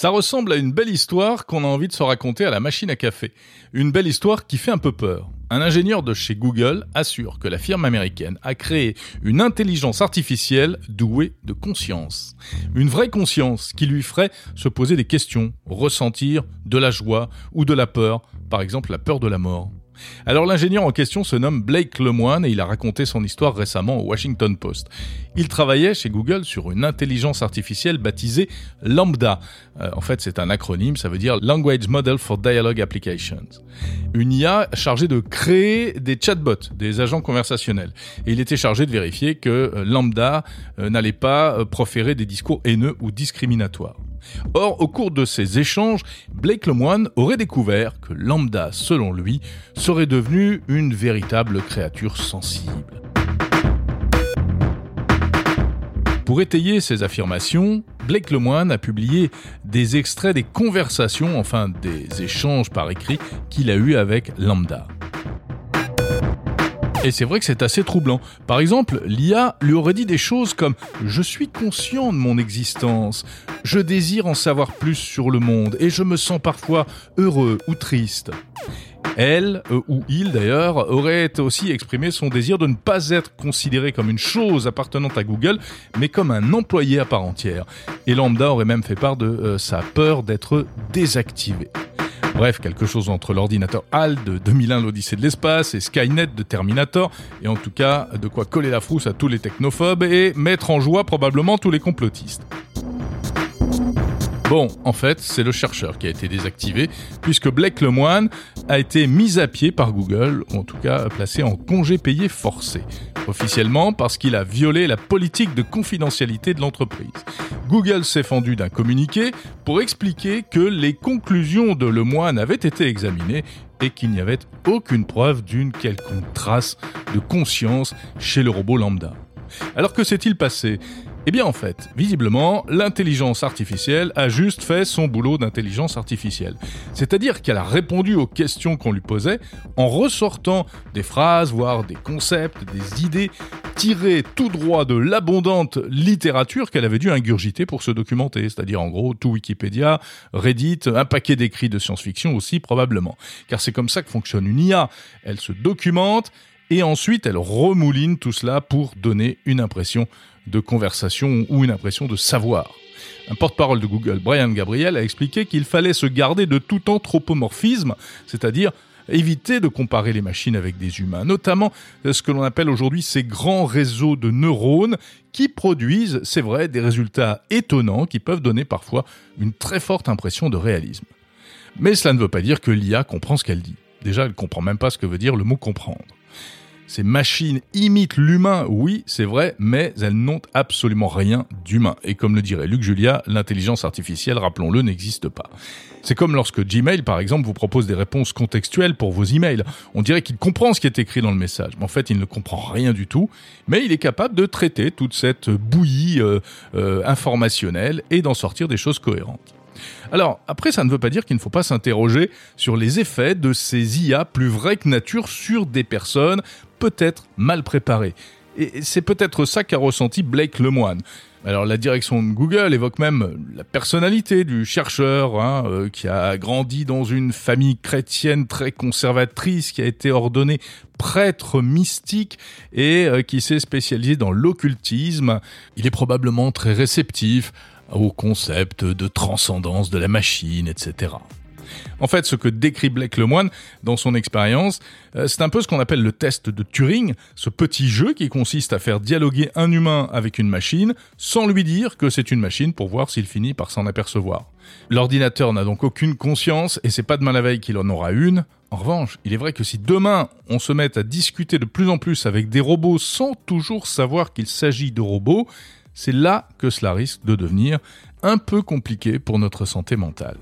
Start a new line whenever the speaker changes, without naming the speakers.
Ça ressemble à une belle histoire qu'on a envie de se raconter à la machine à café. Une belle histoire qui fait un peu peur. Un ingénieur de chez Google assure que la firme américaine a créé une intelligence artificielle douée de conscience. Une vraie conscience qui lui ferait se poser des questions, ressentir de la joie ou de la peur, par exemple la peur de la mort. Alors l'ingénieur en question se nomme Blake Lemoine et il a raconté son histoire récemment au Washington Post. Il travaillait chez Google sur une intelligence artificielle baptisée Lambda. Euh, en fait, c'est un acronyme, ça veut dire Language Model for Dialogue Applications. Une IA chargée de créer des chatbots, des agents conversationnels. Et il était chargé de vérifier que euh, Lambda euh, n'allait pas proférer des discours haineux ou discriminatoires. Or, au cours de ces échanges, Blake Lemoine aurait découvert que Lambda, selon lui, serait devenu une véritable créature sensible. Pour étayer ces affirmations, Blake Lemoine a publié des extraits des conversations, enfin des échanges par écrit qu'il a eus avec Lambda. Et c'est vrai que c'est assez troublant. Par exemple, l'IA lui aurait dit des choses comme ⁇ Je suis conscient de mon existence, je désire en savoir plus sur le monde et je me sens parfois heureux ou triste. Elle, euh, ou il d'ailleurs, aurait aussi exprimé son désir de ne pas être considéré comme une chose appartenant à Google, mais comme un employé à part entière. Et Lambda aurait même fait part de euh, sa peur d'être désactivé. Bref, quelque chose entre l'ordinateur HAL de 2001 l'Odyssée de l'espace et Skynet de Terminator, et en tout cas de quoi coller la frousse à tous les technophobes et mettre en joie probablement tous les complotistes. Bon, en fait, c'est le chercheur qui a été désactivé, puisque Blake Lemoine a été mis à pied par Google, ou en tout cas placé en congé payé forcé. Officiellement parce qu'il a violé la politique de confidentialité de l'entreprise. Google s'est fendu d'un communiqué pour expliquer que les conclusions de Lemoine avaient été examinées et qu'il n'y avait aucune preuve d'une quelconque trace de conscience chez le robot lambda. Alors que s'est-il passé? Eh bien en fait, visiblement, l'intelligence artificielle a juste fait son boulot d'intelligence artificielle. C'est-à-dire qu'elle a répondu aux questions qu'on lui posait en ressortant des phrases, voire des concepts, des idées tirées tout droit de l'abondante littérature qu'elle avait dû ingurgiter pour se documenter. C'est-à-dire en gros tout Wikipédia, Reddit, un paquet d'écrits de science-fiction aussi probablement. Car c'est comme ça que fonctionne une IA. Elle se documente, et ensuite elle remouline tout cela pour donner une impression de conversation ou une impression de savoir. Un porte-parole de Google, Brian Gabriel, a expliqué qu'il fallait se garder de tout anthropomorphisme, c'est-à-dire éviter de comparer les machines avec des humains, notamment ce que l'on appelle aujourd'hui ces grands réseaux de neurones qui produisent, c'est vrai, des résultats étonnants qui peuvent donner parfois une très forte impression de réalisme. Mais cela ne veut pas dire que l'IA comprend ce qu'elle dit. Déjà, elle comprend même pas ce que veut dire le mot comprendre. Ces machines imitent l'humain, oui, c'est vrai, mais elles n'ont absolument rien d'humain. Et comme le dirait Luc Julia, l'intelligence artificielle, rappelons-le, n'existe pas. C'est comme lorsque Gmail, par exemple, vous propose des réponses contextuelles pour vos emails. On dirait qu'il comprend ce qui est écrit dans le message, mais en fait, il ne comprend rien du tout. Mais il est capable de traiter toute cette bouillie euh, euh, informationnelle et d'en sortir des choses cohérentes. Alors, après, ça ne veut pas dire qu'il ne faut pas s'interroger sur les effets de ces IA plus vraies que nature sur des personnes peut-être mal préparées. Et c'est peut-être ça qu'a ressenti Blake Lemoine. Alors la direction de Google évoque même la personnalité du chercheur hein, euh, qui a grandi dans une famille chrétienne très conservatrice, qui a été ordonné prêtre mystique et euh, qui s'est spécialisé dans l'occultisme. Il est probablement très réceptif au concept de transcendance de la machine, etc. En fait, ce que décrit Blake Lemoine dans son expérience, euh, c'est un peu ce qu'on appelle le test de Turing, ce petit jeu qui consiste à faire dialoguer un humain avec une machine sans lui dire que c'est une machine pour voir s'il finit par s'en apercevoir. L'ordinateur n'a donc aucune conscience et c'est pas demain la veille qu'il en aura une. En revanche, il est vrai que si demain on se met à discuter de plus en plus avec des robots sans toujours savoir qu'il s'agit de robots, c'est là que cela risque de devenir un peu compliqué pour notre santé mentale.